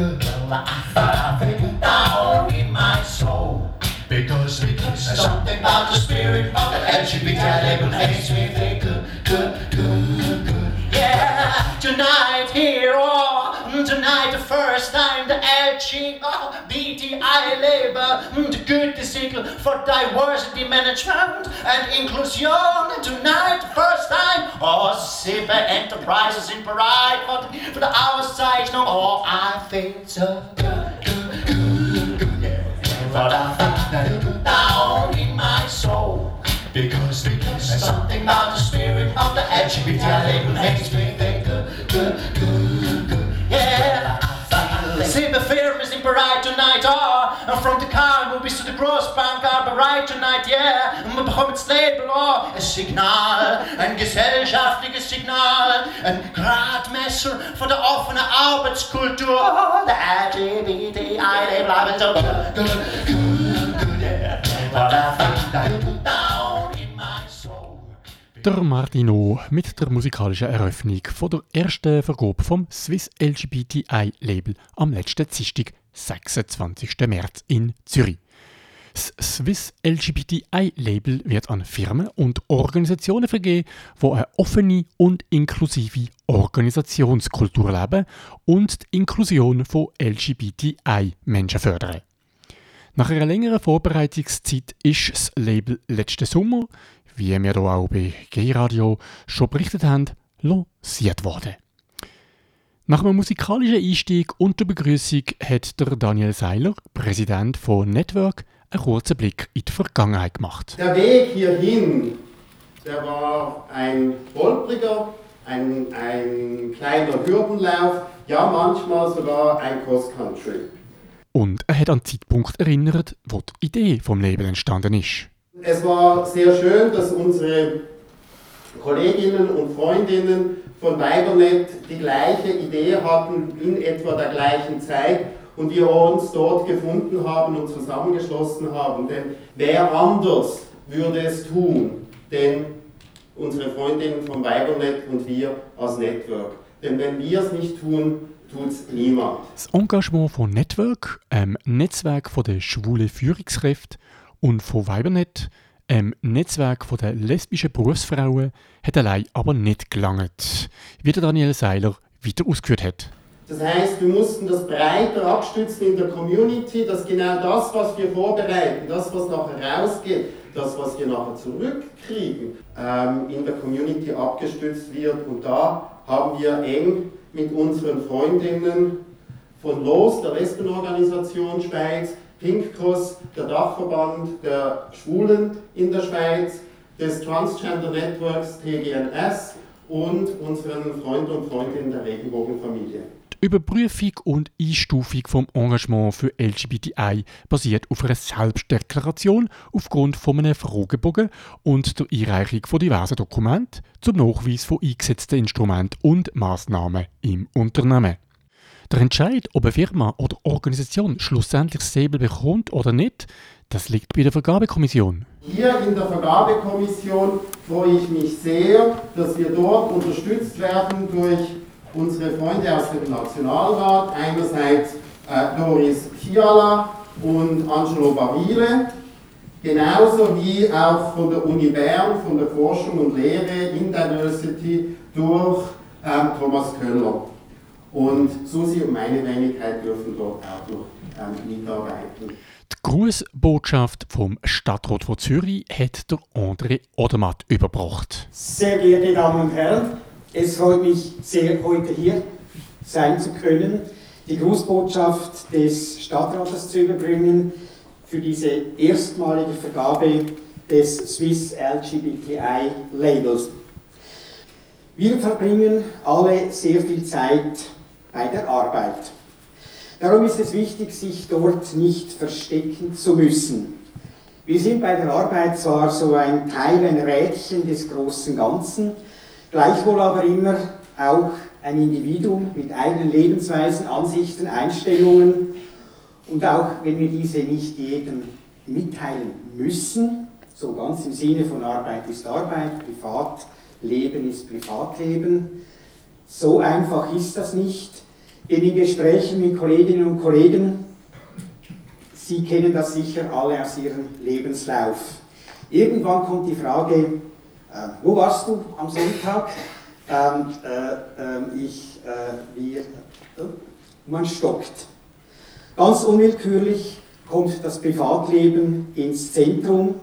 girl, I felt it down in my soul. Because, because there's something about the spirit of the LGBT label makes me feel LGBTI label, mm, the good signal for diversity management and inclusion. Tonight, first time, oh, Super Enterprises in Parade for the, for the outside. No, oh, I feel so good, good, good, good, yeah. But I found that down in my soul. Because, there's something about the spirit of the LGBT label makes me think good, good, good, good. Yeah. See the film is in Parade tonight, oh, and from the car movies to the Grossbank are ah, bereit tonight, yeah. Und man bekommt das Label, oh, ein Signal, ein gesellschaftliches Signal, ein Gradmesser für die offene Arbeitskultur. Oh, der LGBTI-Label, aber so good, good, good, yeah. But I that down. Der Martino mit der musikalischen Eröffnung von der ersten Vergabe vom Swiss LGBTI Label am letzten Dienstag, 26. März in Zürich. Das Swiss LGBTI Label wird an Firmen und Organisationen vergeben, die eine offene und inklusive Organisationskultur leben und die Inklusion von LGBTI-Menschen fördern. Nach einer längeren Vorbereitungszeit ist das Label letzten Sommer, wie wir hier auch bei G-Radio schon berichtet haben, lanciert worden. Nach einem musikalischen Einstieg und der Begrüßung hat der Daniel Seiler, Präsident von Network, einen kurzen Blick in die Vergangenheit gemacht. Der Weg hierhin, der war ein holpriger, ein, ein kleiner Hürdenlauf, ja manchmal sogar ein Cross-Country. Und er hat an den Zeitpunkt erinnert, wo die Idee vom Label entstanden ist. Es war sehr schön, dass unsere Kolleginnen und Freundinnen von Weibernet die gleiche Idee hatten in etwa der gleichen Zeit und wir uns dort gefunden haben und zusammengeschlossen haben. Denn wer anders würde es tun? Denn unsere Freundinnen von Weibernet und wir als Network. Denn wenn wir es nicht tun, tut es niemand. Das Engagement von Network, einem Netzwerk von der schwulen Führungskräfte und von Weibernet, einem Netzwerk von der lesbischen Berufsfrauen, hat allein aber nicht gelangt, wie der Daniel Seiler weiter ausgeführt hat. Das heißt, wir mussten das breiter abstützen in der Community, dass genau das, was wir vorbereiten, das, was nachher rausgeht, das, was wir nachher zurückkriegen, ähm, in der Community abgestützt wird. Und da haben wir eng mit unseren Freundinnen von LOS, der Lesbenorganisation Schweiz, Pink Cross, der Dachverband der Schwulen in der Schweiz, des Transgender Networks TGNS und unseren Freunden und Freundinnen der Regenbogenfamilie. Die Überprüfung und Einstufung vom Engagement für LGBTI basiert auf einer Selbstdeklaration aufgrund von einem Fragebogen und der Einreichung von diversen Dokumenten zum Nachweis von eingesetzten Instrumenten und Maßnahmen im Unternehmen. Der Entscheid, ob eine Firma oder Organisation schlussendlich Säbel bekommt oder nicht, das liegt bei der Vergabekommission. Hier in der Vergabekommission freue ich mich sehr, dass wir dort unterstützt werden durch unsere Freunde aus dem Nationalrat, einerseits äh, Doris Fiala und Angelo Bavile, genauso wie auch von der Uni Bern, von der Forschung und Lehre in Diversity durch ähm, Thomas Köller. Und Susi und meine Wenigkeit dürfen dort auch noch ähm, mitarbeiten. Die Grußbotschaft vom Stadtrat von Zürich hat der André Odermatt überbracht. Sehr geehrte Damen und Herren, es freut mich sehr, heute hier sein zu können, die Grußbotschaft des Stadtrates zu überbringen für diese erstmalige Vergabe des Swiss LGBTI Labels. Wir verbringen alle sehr viel Zeit bei der Arbeit. Darum ist es wichtig, sich dort nicht verstecken zu müssen. Wir sind bei der Arbeit zwar so ein Teil, ein Rädchen des großen Ganzen, gleichwohl aber immer auch ein Individuum mit eigenen Lebensweisen, Ansichten, Einstellungen und auch wenn wir diese nicht jedem mitteilen müssen, so ganz im Sinne von Arbeit ist Arbeit, Privatleben ist Privatleben, so einfach ist das nicht. in den Gesprächen mit Kolleginnen und Kollegen, Sie kennen das sicher alle aus Ihrem Lebenslauf. Irgendwann kommt die Frage, äh, wo warst du am Sonntag? Ähm, äh, äh, ich, äh, wir, man stockt. Ganz unwillkürlich kommt das Privatleben ins Zentrum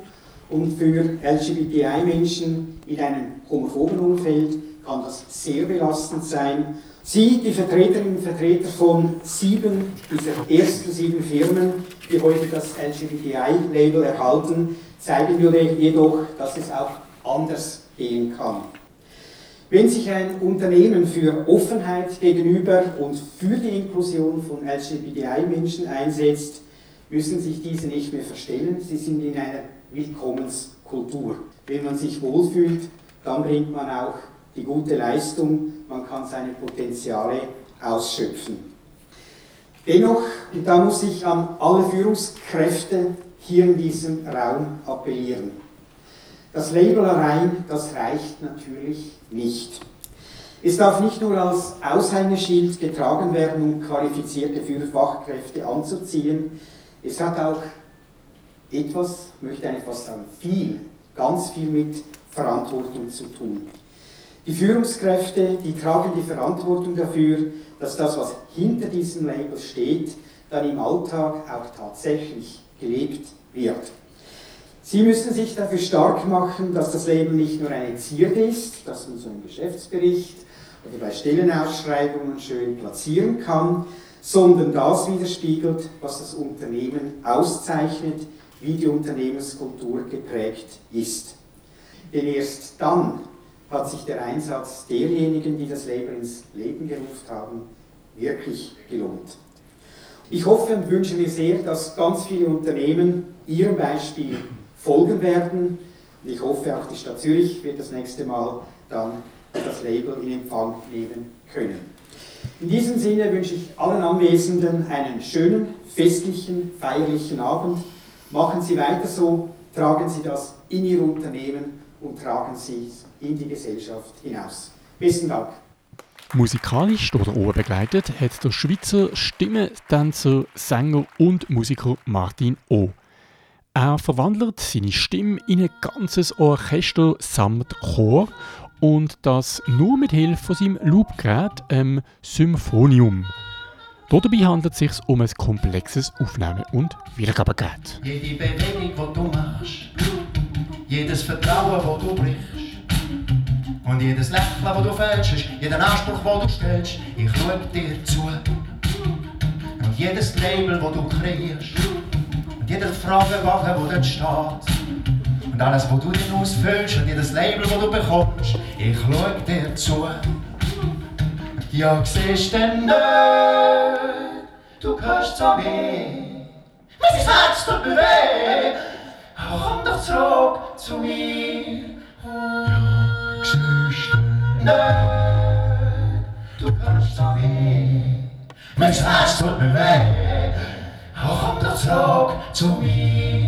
und für LGBTI-Menschen in einem homophoben Umfeld kann das sehr belastend sein. Sie, die Vertreterinnen und Vertreter von sieben dieser ersten sieben Firmen, die heute das LGBTI-Label erhalten, zeigen jedoch, dass es auch anders gehen kann. Wenn sich ein Unternehmen für Offenheit gegenüber und für die Inklusion von LGBTI-Menschen einsetzt, müssen sich diese nicht mehr verstellen. Sie sind in einer Willkommenskultur. Wenn man sich wohlfühlt, dann bringt man auch die gute Leistung, man kann seine Potenziale ausschöpfen. Dennoch, und da muss ich an alle Führungskräfte hier in diesem Raum appellieren. Das Label allein, das reicht natürlich nicht. Es darf nicht nur als Aushängeschild getragen werden, um qualifizierte Führerfachkräfte anzuziehen, es hat auch etwas, möchte ich fast sagen, viel, ganz viel mit Verantwortung zu tun. Die Führungskräfte, die tragen die Verantwortung dafür, dass das, was hinter diesem Label steht, dann im Alltag auch tatsächlich gelebt wird. Sie müssen sich dafür stark machen, dass das Leben nicht nur eine Zierde ist, dass man so einen Geschäftsbericht oder bei Stellenausschreibungen schön platzieren kann, sondern das widerspiegelt, was das Unternehmen auszeichnet, wie die Unternehmenskultur geprägt ist. Denn erst dann hat sich der Einsatz derjenigen, die das Leben ins Leben gerufen haben, wirklich gelohnt. Ich hoffe und wünsche mir sehr, dass ganz viele Unternehmen ihrem Beispiel folgen werden. Und ich hoffe, auch die Stadt Zürich wird das nächste Mal dann das Label in Empfang nehmen können. In diesem Sinne wünsche ich allen Anwesenden einen schönen, festlichen, feierlichen Abend. Machen Sie weiter so, tragen Sie das in Ihr Unternehmen und tragen Sie in die Gesellschaft hinaus. Besten Dank. Musikalisch oder begleitet hat der Schweizer Stimmtänzer, Sänger und Musiker Martin O. Er verwandelt seine Stimme in ein ganzes Orchester samt Chor und das nur mit Hilfe von seinem Loopgerät, ähm, Symphonium. Dabei handelt es sich um ein komplexes Aufnahme- und Wiedergabegerät. Jede Bewegung, die du machst, jedes Vertrauen, das du brichst, und jedes Lächeln, das du fälschst, jeden Anspruch, den du stellst, ich schau dir zu. Und jedes Label, das du kreierst, und jeder Fragewagen, der dort steht, und alles, was du dir ausfüllst und jedes Label, das du bekommst, ich schau dir zu. Ja, siehst denn nicht, du gehörst zu mir. Mein Herz tut mir weh, komm doch zurück zu mir. Ja, siehst du nicht, gehörst zu mir. Mein Herz tut mir weh, komm doch zurück zu mir.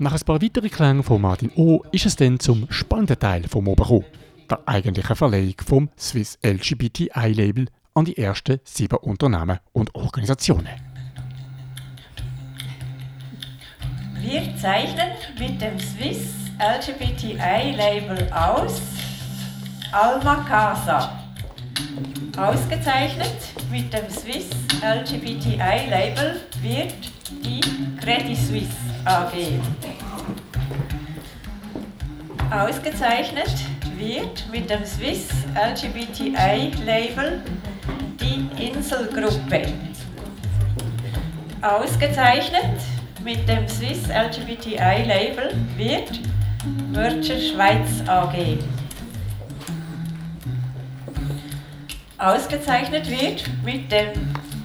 Nach ein paar weiteren Klängen von Martin O. ist es dann zum spannenden Teil vom Oben der eigentlichen Verleihung vom Swiss LGBTI Label an die ersten sieben Unternehmen und Organisationen. Wir zeichnen mit dem Swiss LGBTI Label aus Alma Casa. Ausgezeichnet mit dem Swiss LGBTI Label wird die Credit Suisse AG. Ausgezeichnet wird mit dem Swiss LGBTI Label die Inselgruppe. Ausgezeichnet mit dem Swiss LGBTI Label wird Mercher Schweiz AG. Ausgezeichnet wird mit dem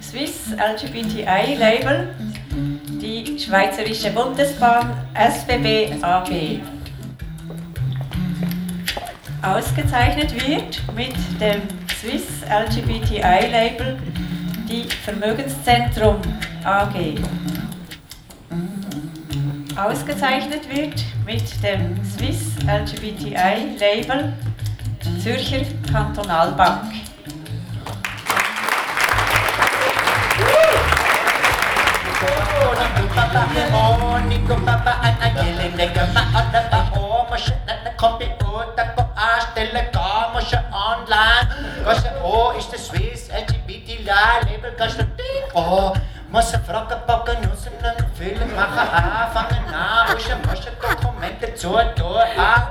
Swiss LGBTI Label die Schweizerische Bundesbahn SBB AG. Ausgezeichnet wird mit dem Swiss LGBTI Label die Vermögenszentrum AG. Ausgezeichnet wird mit dem Swiss LGBTI Label Zürcher Kantonalbank. online. Kanskje òg ikke svis, LGBT-lær, lever kanskje Frage packen, müssen einen Film machen, anfangen an, musst ein paar Dokumente zu tun, an,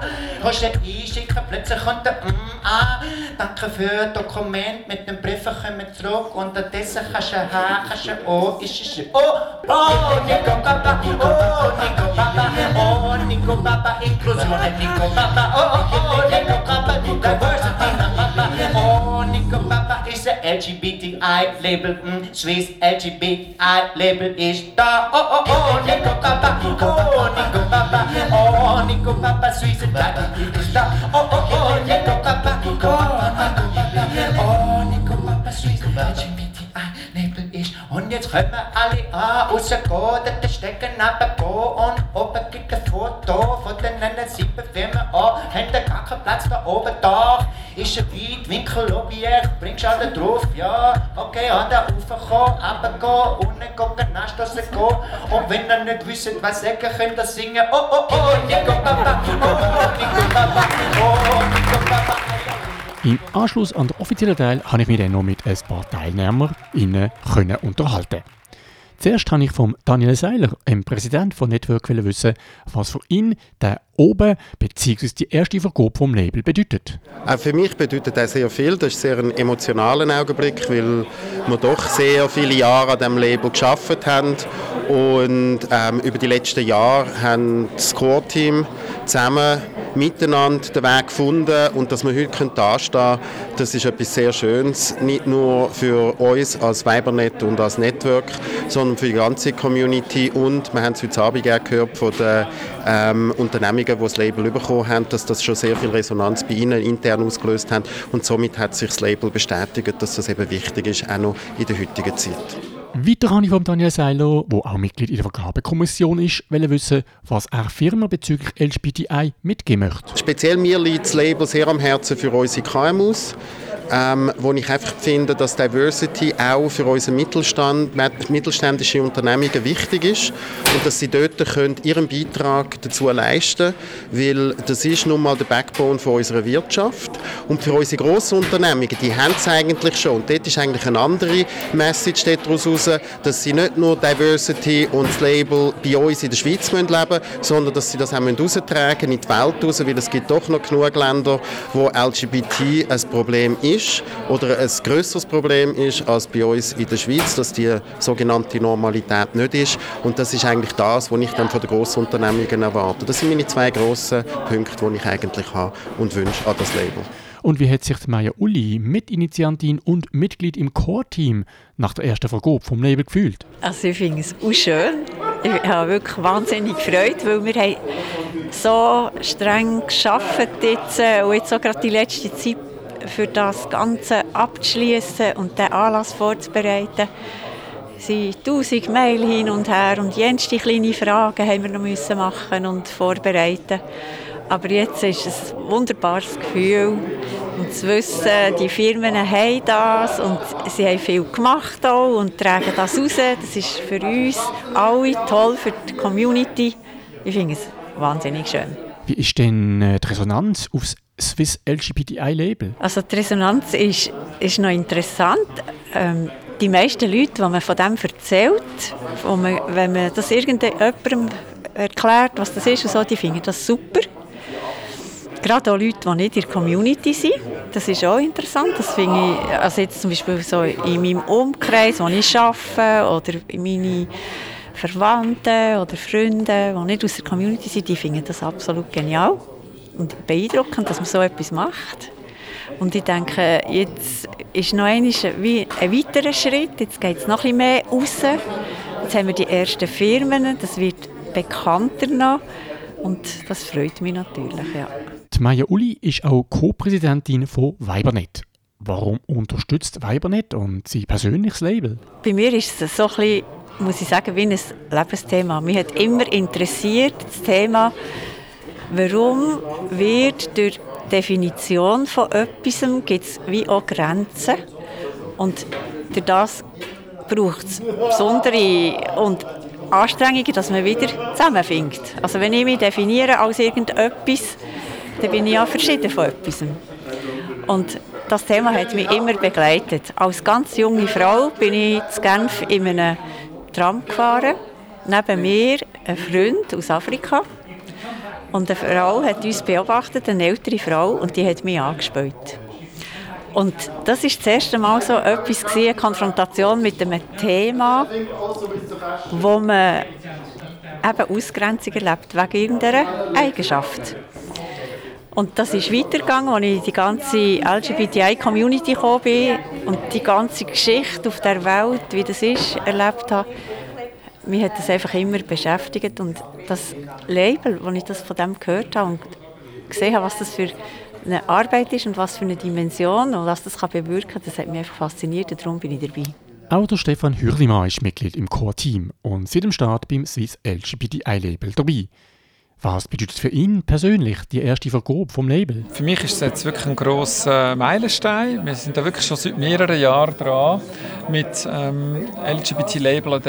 kannst du einschicken, plötzlich kommt der Mm an, danke für Dokument, mit dem Brief kommen zurück, unterdessen kannst du haben, kannst du Oh, ist es Oh, oh, Nico Papa, oh, Nico Papa, oh, Nico Papa, Inklusion, Nico Papa, oh, oh, oh, Nico Papa, Diversity, Papa, oh, Nico Papa LGBTI-Label, mm, Swiss LGBTI-Label ist da, oh, oh, oh, Nico Papa, oh, Nico Papa, oh, Nico Papa, Swiss LGBTI ist da, oh, oh, oh, Nico Papa, oh, Nico Papa, oh, Nico Papa, Swiss und jetzt wir alle an, rausgehen, da stecken go und oben gibt ein Foto von den sieben Firmen an, haben gar keinen Platz da oben da, ist ein Weitwinkel-Objekt, bringst alle drauf, ja, okay, an der Ufer kommen, runtergehen, unten gucken, anstossen gehen, und wenn ihr nicht wisst, was sagen, könnt ihr singen, oh, oh, oh, Nico Papa, oh, oh, Nico Papa, oh, Nico Papa. Im Anschluss an den offiziellen Teil habe ich mich dann noch mit ein paar Teilnehmern können unterhalten. Zuerst habe ich von Daniel Seiler, dem Präsident von Network, wissen, was für ihn der oben bzw. die erste Vergabe vom Label bedeutet. Auch für mich bedeutet das sehr viel. Das ist sehr ein emotionaler Augenblick, weil wir doch sehr viele Jahre an diesem Label geschafft haben und ähm, über die letzten Jahre haben das Core-Team zusammen miteinander den Weg gefunden und dass wir heute dastehen können, das ist etwas sehr Schönes, nicht nur für uns als Weibernet und als Network, sondern für die ganze Community und wir haben es heute Abend gehört von den ähm, Unternehmungen, die das Label bekommen haben, dass das schon sehr viel Resonanz bei ihnen intern ausgelöst hat und somit hat sich das Label bestätigt, dass das eben wichtig ist, auch noch in der heutigen Zeit. Weiter habe ich von Daniel Seiler, der auch Mitglied in der Vergabekommission ist, wissen, was er Firma bezüglich LGBTI mitgeben möchte. Speziell mir liegt das Label sehr am Herzen für unsere KMUs ähm, wo ich einfach finde, dass Diversity auch für unsere Mittelstand, mittelständische Unternehmungen wichtig ist und dass sie dort können ihren Beitrag dazu leisten weil das ist nun mal der Backbone von unserer Wirtschaft. Und für unsere grossen Unternehmungen, die haben es eigentlich schon. Und dort ist eigentlich eine andere Message daraus raus, dass sie nicht nur Diversity und das Label bei uns in der Schweiz leben müssen, sondern dass sie das auch raustragen in die Welt raus, weil es gibt doch noch genug Länder, wo LGBT ein Problem ist ist oder ein größeres Problem ist als bei uns in der Schweiz, dass die sogenannte Normalität nicht ist. Und das ist eigentlich das, was ich dann von den Grossunternehmungen erwarte. Das sind meine zwei grossen Punkte, die ich eigentlich habe und wünsche an das Label. Und wie hat sich Maya Uli, Mitinitiantin und Mitglied im Core-Team, nach der ersten Vergabe vom Label gefühlt? Also ich finde es auch schön. Ich habe wirklich wahnsinnig gefreut, weil wir haben so streng gearbeitet jetzt äh, und jetzt auch gerade die letzte Zeit für das Ganze abzuschließen und den Anlass vorzubereiten, sind tausend Mail hin und her und jenste kleine Fragen haben wir noch müssen machen und vorbereiten. Aber jetzt ist es ein wunderbares Gefühl und zu wissen, die Firmen haben das und sie haben viel gemacht auch und tragen das raus. Das ist für uns alle toll, für die Community. Ich finde es wahnsinnig schön. Wie ist denn äh, die Resonanz aufs Swiss LGBTI-Label? Also die Resonanz ist, ist noch interessant. Ähm, die meisten Leute, die man von dem erzählt, man, wenn man das irgendjemandem erklärt, was das ist und so, die finden das super. Gerade auch Leute, die nicht in der Community sind, das ist auch interessant. Das finde ich, also jetzt zum Beispiel so in meinem Umkreis, wo ich arbeite, oder in meine Verwandten oder Freunde, die nicht aus der Community sind, die finden das absolut genial und beeindruckend, dass man so etwas macht. Und ich denke, jetzt ist noch einmal wie ein weiterer Schritt. Jetzt geht es noch ein bisschen mehr raus. Jetzt haben wir die ersten Firmen, das wird bekannter noch. Und das freut mich natürlich, ja. Die Maya Uli ist auch Co-Präsidentin von Weibernet. Warum unterstützt Weibernet und sie persönliches Label? Bei mir ist es so ein bisschen, muss ich sagen, wie ein Lebensthema. Mich hat immer interessiert das Thema, warum wird durch Definition von etwas gibt es wie auch Grenzen und durch das braucht es besondere und Anstrengungen, dass man wieder zusammenfindet. Also wenn ich mich definiere als irgendetwas, dann bin ich ja verschieden von etwas. Und das Thema hat mich immer begleitet. Als ganz junge Frau bin ich zu Genf in einem Tram gefahren. Neben mir ein Freund aus Afrika. Und eine Frau hat uns beobachtet, eine ältere Frau, und die hat mich angespielt. Und das ist das erste Mal so etwas eine Konfrontation mit einem Thema, wo man eben Ausgrenzung erlebt wegen irgendeiner Eigenschaft. Und das ist weitergegangen, als ich in die ganze LGBTI-Community gekommen bin und die ganze Geschichte auf der Welt, wie das ist, erlebt habe. Mich hat das einfach immer beschäftigt und das Label, als ich das von dem gehört habe und gesehen habe, was das für eine Arbeit ist und was für eine Dimension und was das bewirken kann, das hat mich einfach fasziniert und darum bin ich dabei. Auch der Stefan Hürlimann ist Mitglied im Core-Team und seit dem Start beim Swiss LGBTI-Label dabei. Was bedeutet für ihn persönlich die erste Vergabe vom Label? Für mich ist es jetzt wirklich ein grosser Meilenstein. Wir sind da wirklich schon seit mehreren Jahren dran mit ähm, LGBT-Label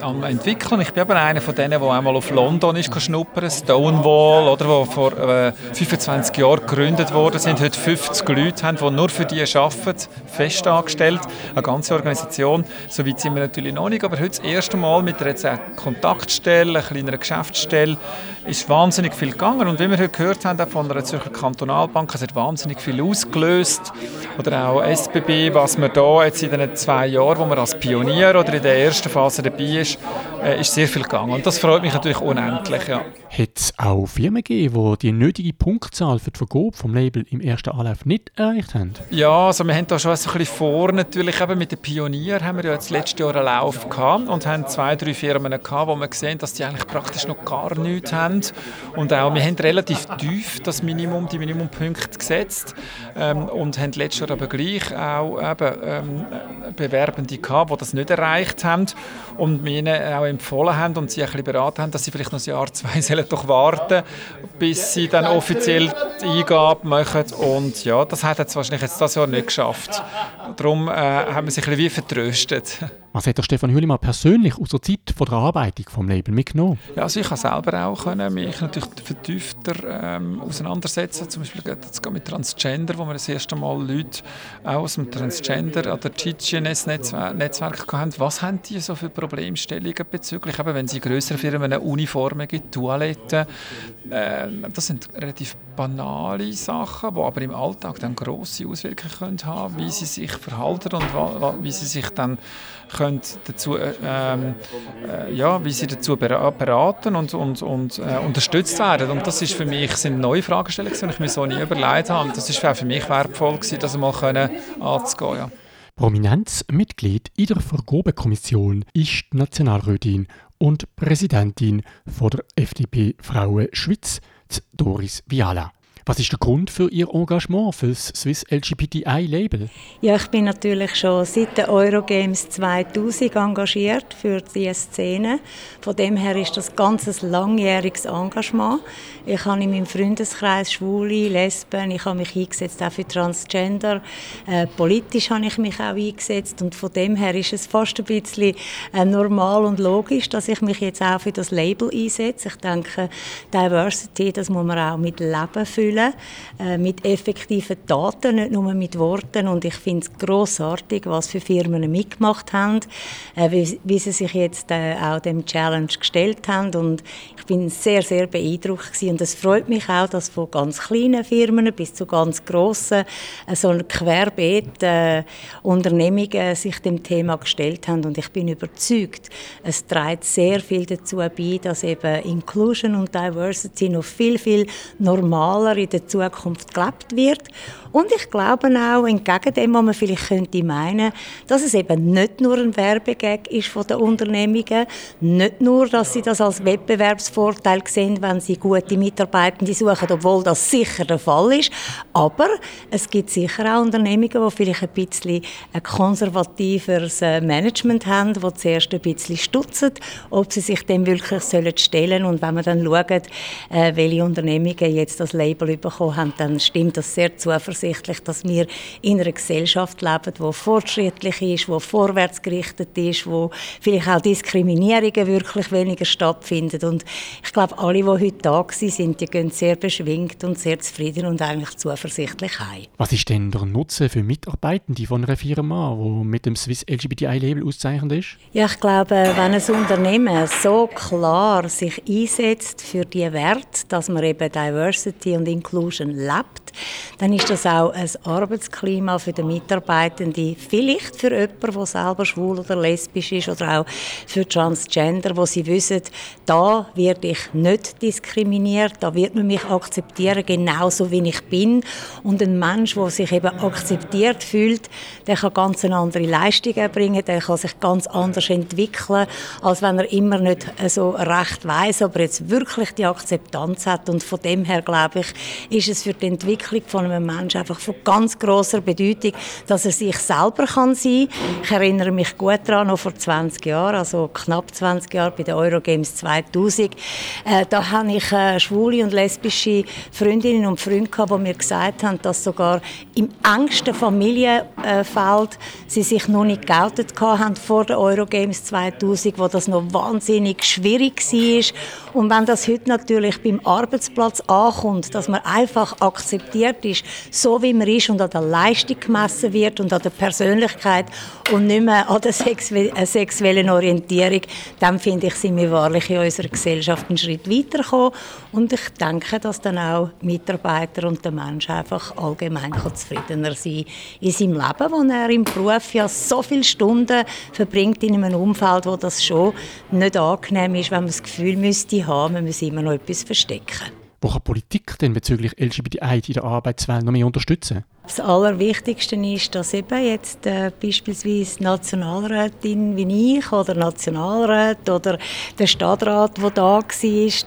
am entwickeln. Ich bin eben einer von denen, der einmal auf London ist schnuppern, Stonewall, oder wo vor äh, 25 Jahren gegründet worden sind, heute 50 Leute haben, die nur für die arbeiten, fest angestellt, eine ganze Organisation. So weit sind wir natürlich noch nicht, aber heute das erste Mal mit einer Kontaktstelle, einer kleineren Geschäftsstelle, ist wahnsinnig viel gegangen und wie wir heute gehört haben auch von der Zürcher Kantonalbank, es hat wahnsinnig viel ausgelöst oder auch SBB, was wir da jetzt in den zwei Jahren, wo man als Pionier oder in der ersten Phase dabei ist, äh, ist sehr viel gegangen und das freut mich natürlich unendlich. Ja. Hat es auch Firmen gegeben, die die nötige Punktzahl für die Vergabe vom Label im ersten Anlauf nicht erreicht haben? Ja, also wir haben da schon ein bisschen vor, natürlich eben mit den Pionier haben wir ja jetzt letztes Jahr einen Lauf gehabt und haben zwei, drei Firmen gehabt, wo wir gesehen dass die eigentlich praktisch noch gar nichts haben. Und auch, wir haben relativ tief das Minimum, die Minimumpunkte gesetzt ähm, und haben letztes Jahr aber gleich auch eben, ähm, Bewerbende gehabt, die das nicht erreicht haben. Und wir ihnen auch empfohlen haben und sie ein bisschen beraten haben, dass sie vielleicht noch ein Jahr, zwei sollen doch warten, bis sie dann offiziell die Eingabe machen und ja, das hat jetzt wahrscheinlich jetzt das Jahr nicht geschafft. Darum äh, haben wir sich ein bisschen wie vertröstet. Was hat der Stefan Hüllimann persönlich aus der Zeit von der Arbeitung vom Label mitgenommen? Ja, also ich kann selber auch können mich natürlich vertiefter ähm, auseinandersetzen, zum Beispiel jetzt mit Transgender, wo wir das erste Mal Leute aus dem Transgender oder GGNS-Netzwerk hatten. Was haben die so für Problemstellungen bezüglich, eben, wenn sie größere Firmen Uniformen gibt, Toiletten, äh, das sind relativ banale Sachen, die aber im Alltag dann grosse Auswirkungen können haben, wie sie sich verhalten und wie sie sich dann können dazu, äh, ähm, äh, ja, wie sie dazu beraten und, und, und äh, unterstützt werden. Und das ist für mich sind neue Fragestellungen, die ich mir so nie überlegt habe. Das ist für mich wertvoll gewesen, das mal können anzugehen. Ja. Prominentes in der Vergabekommission ist die Nationalrätin und Präsidentin von der FDP Frauen Schweiz, Doris Viala. Was ist der Grund für Ihr Engagement für das Swiss LGBTI-Label? Ja, ich bin natürlich schon seit den Eurogames 2000 engagiert für diese Szene. Von dem her ist das ganz ein langjähriges Engagement. Ich habe in meinem Freundeskreis Schwule, Lesben, ich habe mich eingesetzt auch für Transgender. Äh, politisch habe ich mich auch eingesetzt und von dem her ist es fast ein bisschen äh, normal und logisch, dass ich mich jetzt auch für das Label einsetze. Ich denke, Diversity, das muss man auch mit Leben füllen erfüllen, äh, mit effektiven Daten, nicht nur mit Worten. Und ich finde es grossartig, was für Firmen mitgemacht haben, äh, wie, wie, sie sich jetzt äh, auch dem Challenge gestellt haben. Und ich bin sehr, sehr beeindruckt gewesen. Und es freut mich auch, dass von ganz kleinen Firmen bis zu ganz grossen äh, so querbeet äh, Unternehmungen sich dem Thema gestellt haben. Und ich bin überzeugt, es trägt sehr viel dazu bei, dass eben Inclusion und Diversity noch viel, viel normaler in der Zukunft gelebt wird. Und ich glaube auch, entgegen dem, was man vielleicht könnte meinen, dass es eben nicht nur ein Werbegag ist von den Unternehmungen, nicht nur, dass sie das als Wettbewerbsvorteil sehen, wenn sie gute Mitarbeitende suchen, obwohl das sicher der Fall ist, aber es gibt sicher auch Unternehmungen, die vielleicht ein bisschen ein konservativeres äh, Management haben, die zuerst ein bisschen stutzen, ob sie sich dem wirklich sollen stellen. Und wenn man dann schaut, äh, welche Unternehmungen jetzt das Label bekommen haben, dann stimmt das sehr zuversichtlich, dass wir in einer Gesellschaft leben, die fortschrittlich ist, die vorwärtsgerichtet ist, wo vielleicht auch Diskriminierungen wirklich weniger stattfinden und ich glaube, alle, die heute da sind, die gehen sehr beschwingt und sehr zufrieden und eigentlich zuversichtlich heim. Was ist denn der Nutzen für Mitarbeitende von einer Firma, die mit dem Swiss LGBTI-Label auszeichnet ist? Ja, ich glaube, wenn ein Unternehmen so klar sich einsetzt für die Werte, dass man eben Diversity und Inclusion lebt, dann ist das auch ein Arbeitsklima für die Mitarbeitenden, vielleicht für jemanden, der selber schwul oder lesbisch ist oder auch für Transgender, wo sie wissen, da werde ich nicht diskriminiert, da wird man mich akzeptieren, genauso wie ich bin. Und ein Mensch, der sich eben akzeptiert fühlt, der kann ganz eine andere Leistungen bringen, der kann sich ganz anders entwickeln, als wenn er immer nicht so recht weiß, aber jetzt wirklich die Akzeptanz hat. Und von dem her glaube ich, ist es für die Entwicklung von einem Menschen einfach von ganz großer Bedeutung, dass er sich selber kann sein. Ich erinnere mich gut daran, noch vor 20 Jahren, also knapp 20 Jahre bei den Eurogames 2000, äh, da habe ich äh, schwule und lesbische Freundinnen und Freunde gehabt, die mir gesagt haben, dass sogar im engsten Familienfeld sie sich noch nicht geoutet haben vor den Eurogames 2000, wo das noch wahnsinnig schwierig war. Und wenn das heute natürlich beim Arbeitsplatz ankommt, dass man einfach akzeptiert ist, so wie man ist und an der Leistung gemessen wird und an der Persönlichkeit und nicht mehr an der äh, sexuellen Orientierung, dann finde ich, sind wir wahrlich in unserer Gesellschaft einen Schritt weitergekommen. Und ich denke, dass dann auch Mitarbeiter und der Mensch einfach allgemein zufriedener sein in seinem Leben, wo er im Beruf ja so viele Stunden verbringt in einem Umfeld, wo das schon nicht angenehm ist, wenn man das Gefühl müsste haben, man muss immer noch etwas verstecken. Wo kann Politik denn bezüglich LGBTI in der Arbeitswelt noch mehr unterstützen? Das Allerwichtigste ist, dass eben jetzt äh, beispielsweise Nationalrätin wie ich oder Nationalrat oder der Stadtrat, der da war,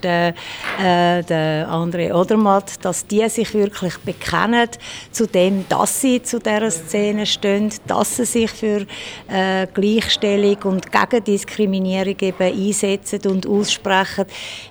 der, äh, der André Odermatt, dass die sich wirklich bekennen zu dem, dass sie zu dieser Szene stehen, dass sie sich für äh, Gleichstellung und gegen Diskriminierung eben einsetzen und aussprechen.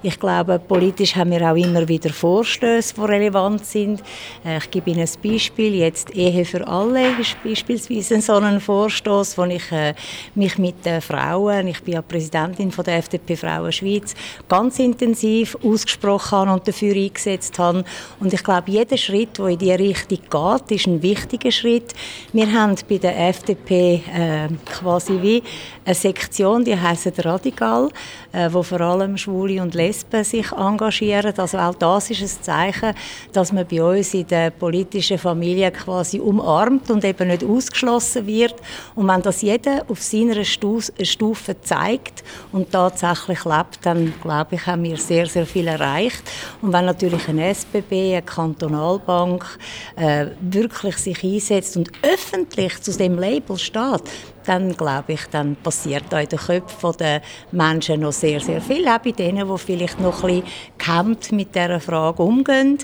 Ich glaube, politisch haben wir auch immer wieder Vorstöße, die relevant sind. Äh, ich gebe Ihnen ein Beispiel jetzt Ehe für alle ist beispielsweise so ein Vorstoß, wo ich äh, mich mit den Frauen, ich bin ja Präsidentin von der FDP Frauen Schweiz, ganz intensiv ausgesprochen und dafür eingesetzt habe. Und ich glaube, jeder Schritt, der in diese Richtung geht, ist ein wichtiger Schritt. Wir haben bei der FDP äh, quasi wie eine Sektion, die heißt Radikal, äh, wo vor allem Schwule und Lesben sich engagieren. Also auch das ist ein Zeichen, dass man bei uns in der politischen Familie quasi umarmt und eben nicht ausgeschlossen wird. Und wenn das jeder auf seiner Stufe zeigt und tatsächlich lebt, dann glaube ich, haben wir sehr, sehr viel erreicht. Und wenn natürlich eine SBB, eine Kantonalbank äh, wirklich sich einsetzt und öffentlich zu dem Label steht, dann glaube ich, dann passiert da in den Köpfen der Menschen noch sehr, sehr viel. Auch bei denen, die vielleicht noch ein bisschen mit dieser Frage umgehen.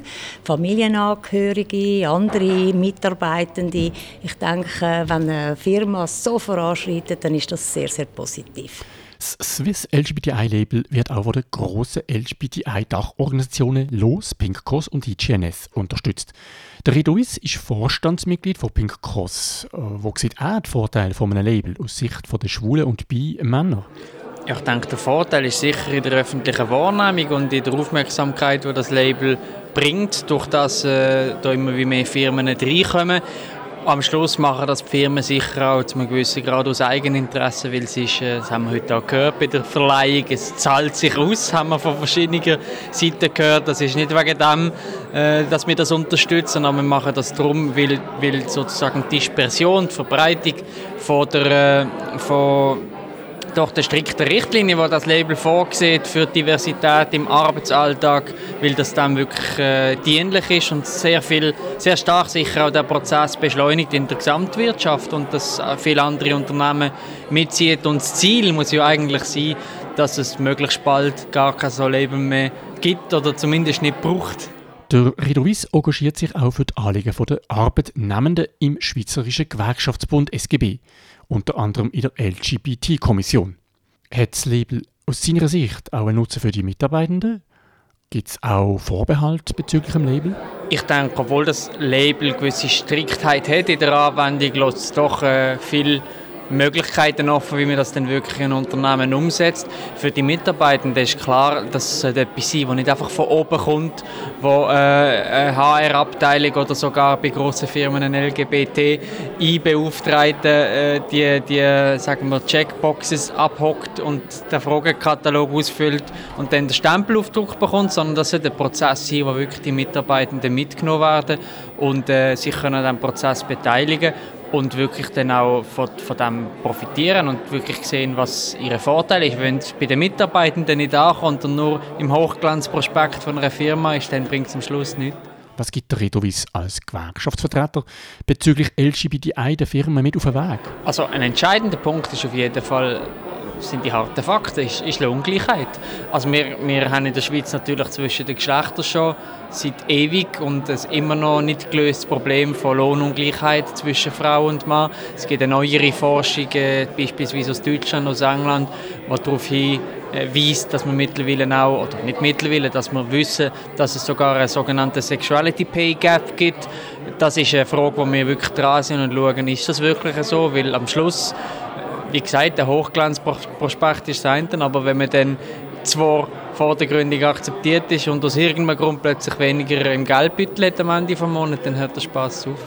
Familienangehörige, andere Mitarbeitende. Ich denke, wenn eine Firma so voranschreitet, dann ist das sehr, sehr positiv. Das Swiss LGBTI-Label wird auch von den grossen LGBTI-Dachorganisationen LOS, Pink Cross und IGNS unterstützt. Der Reduis ist Vorstandsmitglied von Pink Cross. Äh, wo sieht er den Vorteil von einem Label aus Sicht der Schwulen und Bi-Männer? Ich denke, der Vorteil ist sicher in der öffentlichen Wahrnehmung und in der Aufmerksamkeit, die das Label bringt, durch das äh, da immer wie mehr Firmen reinkommen am Schluss machen das die Firmen sicher auch zu einem gewissen Grad aus Eigeninteresse, weil es ist, äh, das haben wir heute auch gehört bei der Verleihung, es zahlt sich aus, haben wir von verschiedenen Seiten gehört. Das ist nicht wegen dem, äh, dass wir das unterstützen, aber wir machen das darum, weil, weil sozusagen die Dispersion, die Verbreitung von der, äh, von durch die strikte Richtlinie, die das Label vorsieht für Diversität im Arbeitsalltag, weil das dann wirklich äh, dienlich ist und sehr viel, sehr stark sicher auch der Prozess beschleunigt in der Gesamtwirtschaft und dass viele andere Unternehmen mitzieht und das Ziel muss ja eigentlich sein, dass es möglichst bald gar kein so Label mehr gibt oder zumindest nicht braucht. Der Ridovis engagiert sich auch für die Anliegen der Arbeitnehmenden im Schweizerischen Gewerkschaftsbund SGB, unter anderem in der LGBT-Kommission. Hat das Label aus seiner Sicht auch einen Nutzen für die Mitarbeitenden? Gibt es auch Vorbehalte bezüglich dem Label? Ich denke, obwohl das Label gewisse Striktheit hat in der Anwendung, lässt es doch äh, viel Möglichkeiten offen, wie man das dann wirklich in Unternehmen umsetzt. Für die Mitarbeitenden ist klar, dass es etwas sein das nicht einfach von oben kommt, wo äh, eine HR-Abteilung oder sogar bei grossen Firmen ein lgbt einbeauftragten äh, die, die sagen wir, Checkboxes abhockt und den Fragenkatalog ausfüllt und dann den Stempelaufdruck bekommt, sondern das sollte ein Prozess sein, wo wirklich die Mitarbeitenden mitgenommen werden und äh, sich können an diesem Prozess beteiligen und wirklich dann auch von, von dem profitieren und wirklich sehen, was ihre Vorteile ist. Wenn es bei den Mitarbeitenden nicht ankommt und nur im Hochglanzprospekt von einer Firma ist, dann bringt es am Schluss nichts. Was gibt der Redovis als Gewerkschaftsvertreter bezüglich LGBTI der Firma mit auf den Weg? Also ein entscheidender Punkt ist auf jeden Fall sind die harten Fakten, ist, ist Lohngleichheit. Also wir, wir haben in der Schweiz natürlich zwischen den Geschlechtern schon seit ewig und es immer noch nicht gelöstes Problem von Lohnungleichheit zwischen Frau und Mann. Es gibt eine neuere Forschung, äh, beispielsweise aus Deutschland, aus England, die darauf hinweist, dass man mittlerweile auch, oder nicht mittlerweile, dass wir wissen, dass es sogar einen sogenannten Sexuality Pay Gap gibt. Das ist eine Frage, wo wir wirklich dran sind und schauen, ist das wirklich so? Weil am Schluss wie gesagt, der Hochglanzprospekt ist das eine, aber wenn man dann zwar vordergründig akzeptiert ist und aus irgendeinem Grund plötzlich weniger im Geldbeutel hat am Ende des Monats, dann hört der Spaß auf.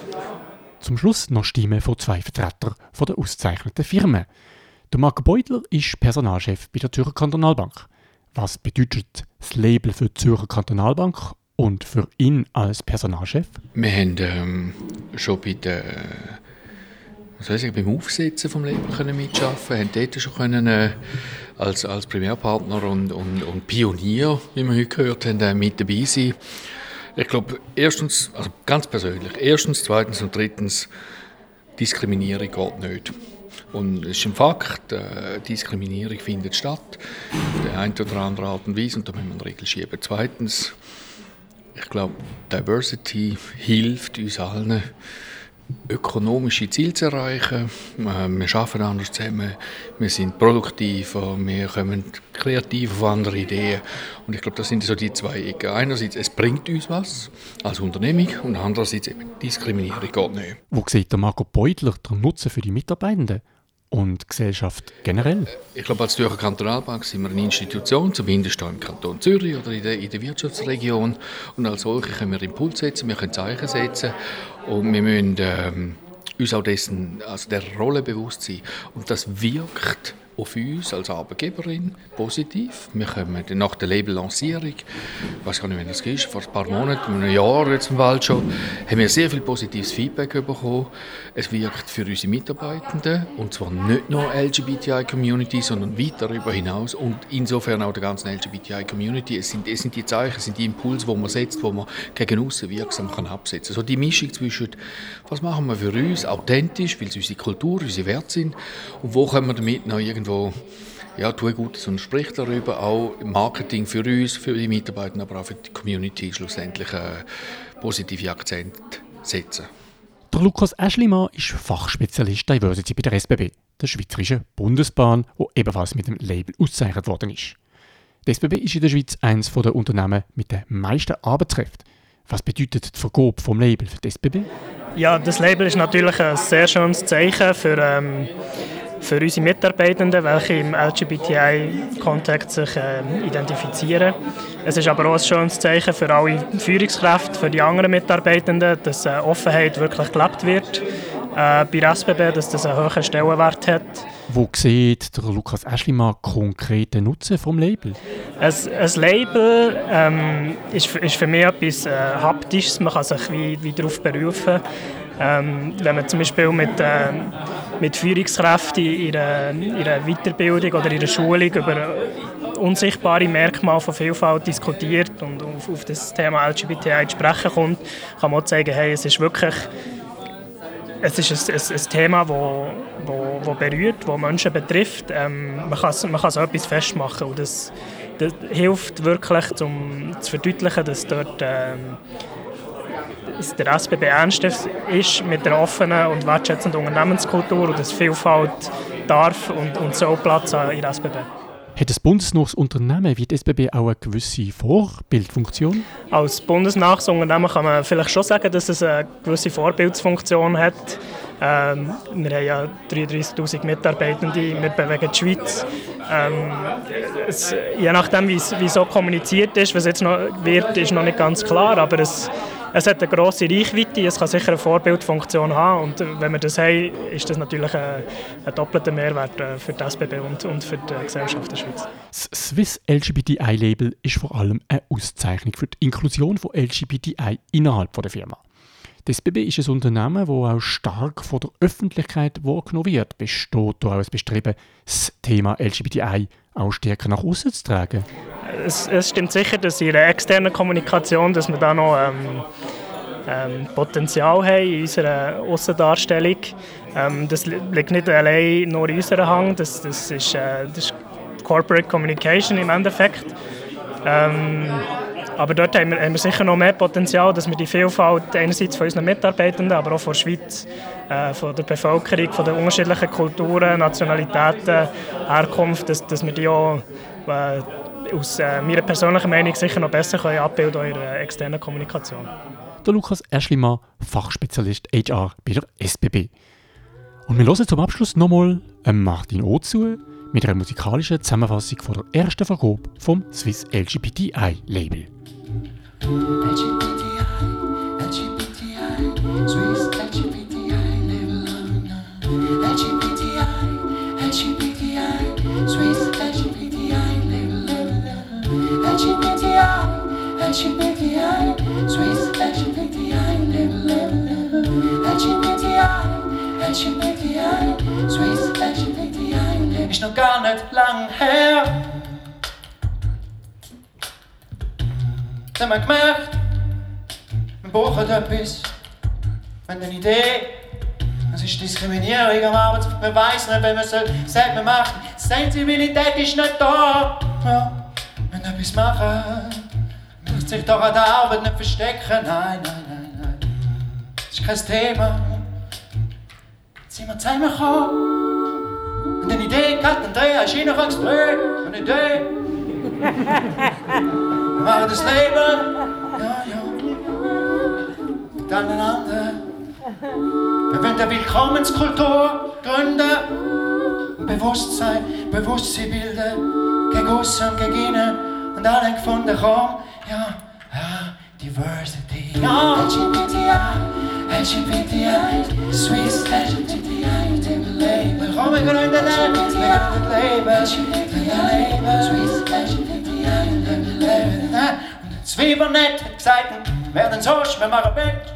Zum Schluss noch Stimmen von zwei Vertretern von der ausgezeichneten Firmen. Der Marc Beutler ist Personalchef bei der Zürcher Kantonalbank. Was bedeutet das Label für die Zürcher Kantonalbank und für ihn als Personalchef? Wir haben ähm, schon bei der weiß ich, beim Aufsetzen des Label können mitarbeiten haben dort schon können, äh, als, als Primärpartner und, und, und Pionier, wie wir heute gehört haben, äh, mit dabei sein. Ich glaube, erstens, also ganz persönlich, erstens, zweitens und drittens, Diskriminierung geht nicht. Und es ist ein Fakt, äh, Diskriminierung findet statt, auf der einen oder anderen Art und Weise, und da müssen wir eine Regel schieben. Zweitens, ich glaube, Diversity hilft uns allen, ökonomische Ziele zu erreichen. Äh, wir arbeiten anders zusammen, wir sind produktiver, wir kommen kreativ auf andere Ideen. Und ich glaube, das sind so die zwei Ecken. Einerseits, es bringt uns was als Unternehmung und andererseits eben Diskriminierung geht nicht. Wo sieht der Marco Beutler den Nutzen für die Mitarbeitenden? Und Gesellschaft generell? Ich glaube, als Zürcher Kantonalbank sind wir eine Institution, zumindest hier im Kanton Zürich oder in der, in der Wirtschaftsregion. Und als solche können wir Impuls setzen, wir können Zeichen setzen und wir müssen ähm, uns auch dessen, also der Rolle bewusst sein. Und das wirkt auf uns als Arbeitgeberin positiv. Wir kommen nach der Label-Lancierung, weiß gar nicht, wann das ist, vor ein paar Monaten, einem Jahr jetzt bald schon, haben wir sehr viel positives Feedback bekommen. Es wirkt für unsere Mitarbeitenden und zwar nicht nur LGBTI-Community, sondern weit darüber hinaus und insofern auch der ganzen LGBTI-Community. Es sind, es sind die Zeichen, es sind die Impulse, die man setzt, die man gegen außen wirksam kann absetzen kann. So die Mischung zwischen, was machen wir für uns, authentisch, weil es unsere Kultur, unsere Werte sind und wo können wir damit noch irgendwo irgendwo ja, tue Gutes und spricht darüber, auch im Marketing für uns, für die Mitarbeiter, aber auch für die Community schlussendlich äh, positive Akzente setzen. Der Lukas Eschlimann ist Fachspezialist Diversity bei der SBB, der Schweizerischen Bundesbahn, wo ebenfalls mit dem Label ausgezeichnet worden ist. Die SBB ist in der Schweiz eines der Unternehmen mit den meisten Arbeitskräften. Was bedeutet die Vergabe vom Label für die SBB? Ja, das Label ist natürlich ein sehr schönes Zeichen für ähm, für unsere Mitarbeitenden, welche im LGBTI-Kontext sich äh, identifizieren. Es ist aber auch ein schönes Zeichen für alle Führungskräfte, für die anderen Mitarbeitenden, dass äh, Offenheit wirklich gelebt wird äh, bei SBB, dass das einen hohen Stellenwert hat. Wo sieht der Lukas Eschlimann konkreten Nutzen vom Label? Ein, ein Label ähm, ist, ist, für mich etwas äh, Haptisches, man kann sich wie, wie darauf berufen. Ähm, wenn man zum Beispiel mit, äh, mit Führungskräften in ihrer, ihrer Weiterbildung oder ihrer Schulung über unsichtbare Merkmale von Vielfalt diskutiert und auf, auf das Thema LGBTI zu sprechen kommt, kann man auch zeigen, hey, es ist wirklich es ist ein, ein, ein Thema, das wo, wo, wo berührt, das Menschen betrifft. Ähm, man, kann, man kann so etwas festmachen und das, das hilft wirklich, um zu verdeutlichen, dass dort ähm, dass der SBB ernst ist mit der offenen und wertschätzenden Unternehmenskultur und dass Vielfalt darf und, und so Platz haben in der SBB. Hat das bundesnahes Unternehmen wie die SBB auch eine gewisse Vorbildfunktion? Als bundesnahes Unternehmen kann man vielleicht schon sagen, dass es eine gewisse Vorbildsfunktion hat. Ähm, wir haben ja 33'000 Mitarbeitende, wir bewegen die Schweiz. Ähm, es, je nachdem, wie es so kommuniziert ist, was jetzt noch wird, ist noch nicht ganz klar, aber es, es hat eine grosse Reichweite, es kann sicher eine Vorbildfunktion haben und wenn wir das haben, ist das natürlich ein, ein doppelter Mehrwert äh, für die SBB und, und für die Gesellschaft der Schweiz. Das Swiss LGBTI-Label ist vor allem eine Auszeichnung für die Inklusion von LGBTI innerhalb der Firma. Das SBB ist ein Unternehmen, das auch stark von der Öffentlichkeit wahrgenommen wird. Besteht da auch ein Bestreben, das Thema LGBTI auch stärker nach außen zu tragen? Es, es, stimmt sicher, dass in der externen Kommunikation, dass wir da noch ähm, ähm, Potenzial haben in unserer Außendarstellung. Ähm, das liegt nicht allein nur in unserer Hand, das, das, ist, äh, das ist Corporate Communication im Endeffekt. Ähm, aber dort haben wir, haben wir, sicher noch mehr Potenzial, dass wir die Vielfalt einerseits von unseren Mitarbeitenden, aber auch von der Schweiz, äh, von der Bevölkerung, von den unterschiedlichen Kulturen, Nationalitäten, Herkunft, dass, dass wir die auch äh, aus äh, meiner persönlichen Meinung sicher noch besser können abbilden in der externen Kommunikation. Der Lukas Erschlimann, Fachspezialist HR bei der SBB. Und wir hören zum Abschluss nochmal Martin O zu mit einer musikalischen Zusammenfassung von der ersten Vergabe vom Swiss LGBTI Label. LGBTI, LGBTI, Swiss LGBTI Label LGBTI, LGBTI, Swiss Ist noch gar nicht lang her haben wir gemerkt, wir brauchen etwas. Wir haben eine Idee. Es ist Diskriminierung am Arbeitsplatz. Man weiß nicht, wenn man soll, sagt, man macht. Sensibilität ist nicht da. Ja, etwas machen. Muss sich doch an der Arbeit nicht verstecken. Nein, nein, nein, nein. Das ist kein Thema. Jetzt sind wir zusammengekommen. Und eine Idee gehabt, Andrea ist reingekommen, eine Idee. Wir machen das Leben, ja, ja, miteinander. Wir wollen eine Willkommenskultur gründen, Bewusstsein, Bewusstsein bilden, gegen uns und gegen innen. Und alle gefunden, komm, ja, ja, Diversity. Ja, LGBTI, LGBTI, Swiss LGBTI, dem Label. Komm, wir gründen ein, Label, Label, Swiss LGBTI, dem Label. Und Zwiebelnett hat gesagt, wer denn sonst, wir machen Bett.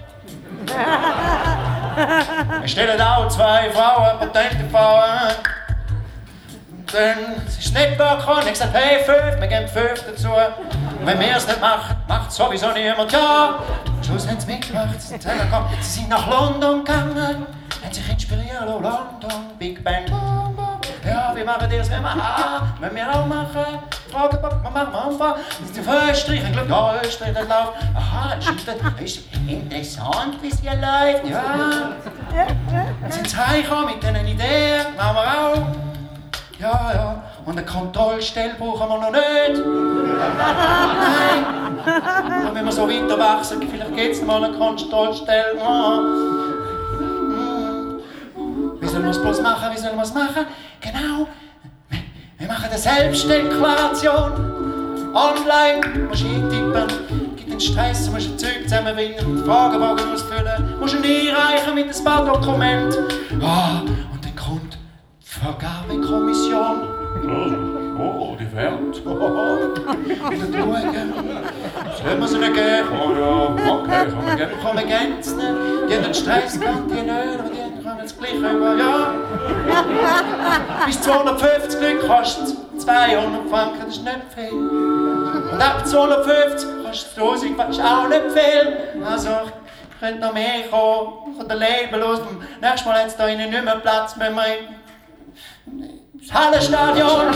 Wir stellen auch zwei Frauen, potente Frauen. Es ist nicht gekommen, ich gesagt, hey, fünf, wir geben fünf dazu. Und wenn wir es nicht machen, macht sowieso niemand. Ja, am Schluss haben sie mitgemacht, sie sind. Sie sind nach London gegangen, haben sich inspirieren lassen, London, Big Bang. Ja, wie machen die das? Wir machen, ah, müssen wir auch machen. Frage, Papa, machen wir einfach. Für Österreich, ich glaube, ja, Österreich, das läuft. Aha, das ist, das ist interessant, wie es hier läuft. Ja. Dann sind sie heimgekommen mit diesen Ideen, machen wir auch. Ja, ja. Und eine Kontrollstelle brauchen wir noch nicht. Nein. Und wenn wir so weiter wachsen, vielleicht gibt es mal eine Kontrollstelle. Oh. Wie sollen wir es bloß machen? Wie sollen wir es machen? Genau. Wir machen eine Selbstdeklaration. Online. Musst eintippen. Gibt den Stress, musst ein Zeug zusammenbinden, Fragebogen ausfüllen, musst ihn einreichen mit ein paar Dokumenten. Ah, Vergabekommission. Oh, die Welt. Wieder schauen. Sollen wir sie nicht geben? Oh ja, okay, kann man geben. Kann man gänzen. Die haben den Stress gehabt, die aber die können das gleich über, ja. Bis 250 Leute kostet 200 Franken, das ist nicht viel. Und ab 250 kostet 1000, das ist auch nicht viel. Also, ich könnte noch mehr kommen, von der Label aus. Nächstes Mal hat es da innen nicht mehr Platz, wenn wir das Hallenstadion.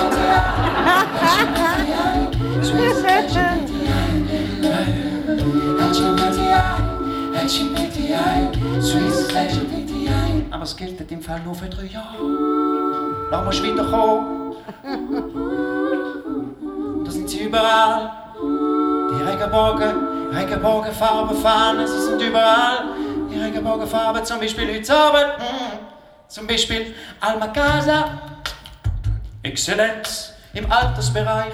Aber es gilt im Fall nur für drei Jahre. Dann musst du wiederkommen. Da sind sie überall. Die Regenbogen, Regenbogenfarbenfahnen, sie sind überall. Die Regenbogenfarben, zum Beispiel heute Abend. Zum Beispiel Alma Casa. Exzellenz im Altersbereich.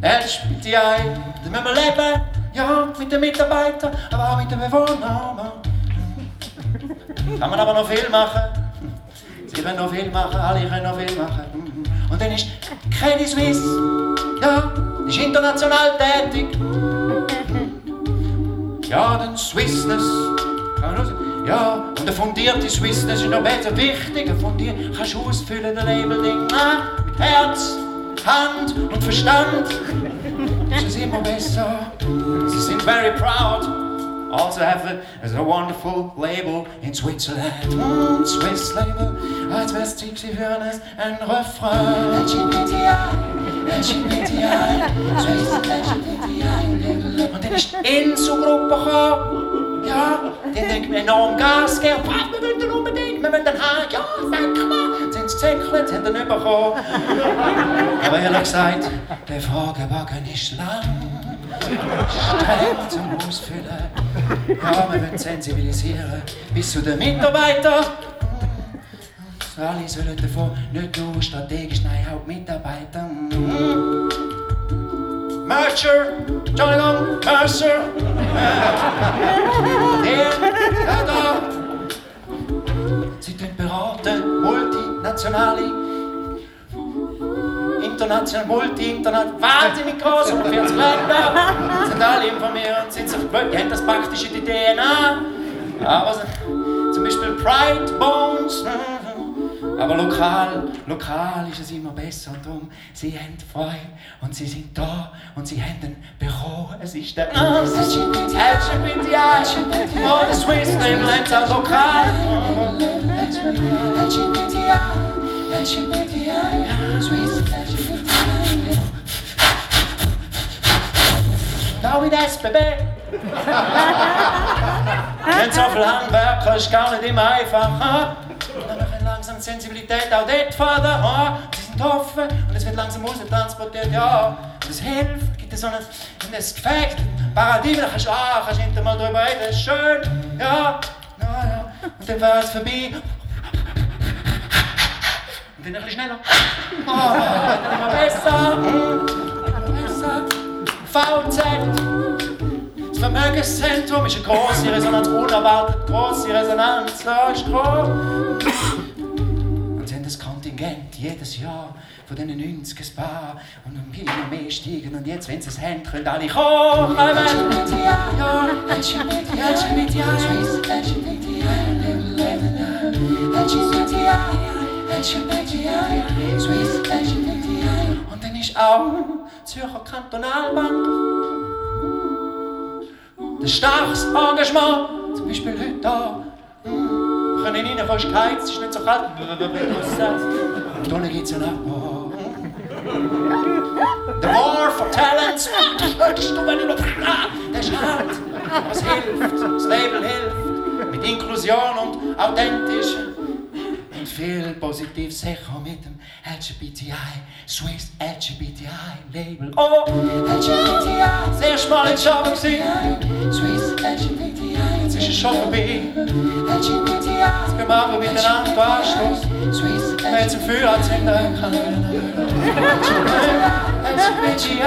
LGBTI, da müssen wir leben. Ja, mit den Mitarbeitern, aber auch mit den Bewohnern. Kann man aber noch viel machen. Sie können noch viel machen, alle können noch viel machen. Und dann ist Credit Suisse, ja, ist international tätig. Ja, dann Swissness, Ja, und eine fundierte Swissness ist noch besser wichtig. Ein fundiert kannst du ausfüllen, der Label-Ding. Ah, mit Herz, Hand und Verstand. Das ist immer besser. Sie sind very proud. Also have a, a wonderful label in Switzerland. Mm, Swiss label. Als wär's Zeit für ein, Refrain. LGBTI, LGBTI, Swiss LGBTI. Und dann ist die Inso-Gruppe gekommen. Ja, die haben dann enorm Gas gegeben. Was, wir wollen unbedingt, wir wollen haben. Ja, sag mal. Sind sie gezäckelt, haben den bekommen. Aber ehrlich gesagt, der Fragebogen ist lang. Streng zum Ausfüllen. Ja, wir wollen sensibilisieren bis zu den Mitarbeitern. Alle sollen davon nicht nur strategisch, nein, auch Mitarbeiter. Mercer, Entschuldigung, Mercer. Der, da. Sie tun beraten, multinationale international, multi-international, wahnsinnig groß, um 40 Länder, sind alle informiert, sind sich gewöhnt, die haben das praktisch in die DNA. Aber so, zum Beispiel Pride Bones, aber lokal, lokal ist es immer besser und darum, sie haben Freude und sie sind da und sie haben den Büro, es ist der LGBTI, oh, der Swiss Label hat es auch lokal. Swiss wie das SBB. Wenn so viel Handwerker ist gar nicht immer einfach. Und Sensibilität auch dort fördern. Ha? Sie sind offen und es wird langsam raustransportiert. Ja, und es hilft. Gibt es so ein, ein Gefäß, ein Paradigma, da kannst du ah, kannst hinter mal drüber reden. Das ist schön. Ja, ja, ja. Und dann wäre es vorbei. Und dann ein bisschen schneller. Oh, dann immer besser. Besser. VZ. Das Vermögenszentrum ist eine große Resonanz, unerwartet große Resonanz. Da ist groß. Jedes Jahr von diesen 90 Paar und immer mehr steigen. Und jetzt, wenn sie es haben, können alle kommen. Und dann ist auch Zürcher Kantonalbank. Ein starkes Engagement, zum Beispiel heute da. Können rein, fast geheizt, es ist nicht so kalt. Gibt es einen Abbau. The War for Talents. Das hilft. Das Label hilft. Mit Inklusion und authentisch. Und viel positiv sicher mit dem LGBTI, Swiss LGBTI Label. Oh, LGBTI, das erste Mal in Schaben. Swiss LGBTI, jetzt ist es schon vorbei. LGBTI, jetzt gehen wir aber miteinander den Anschluss. Swiss LGBTI, jetzt im Gefühl, als wenn der kann LGBTI,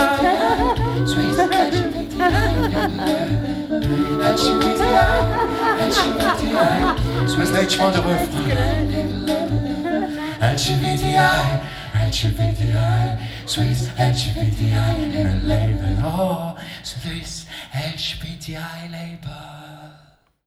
Swiss LGBTI, LGBTI, LGBTI, Swiss letztes Mal der Refrain. LGBTI, LGBTI, Swiss LGBTI Label, oh, Swiss LGBTI Label.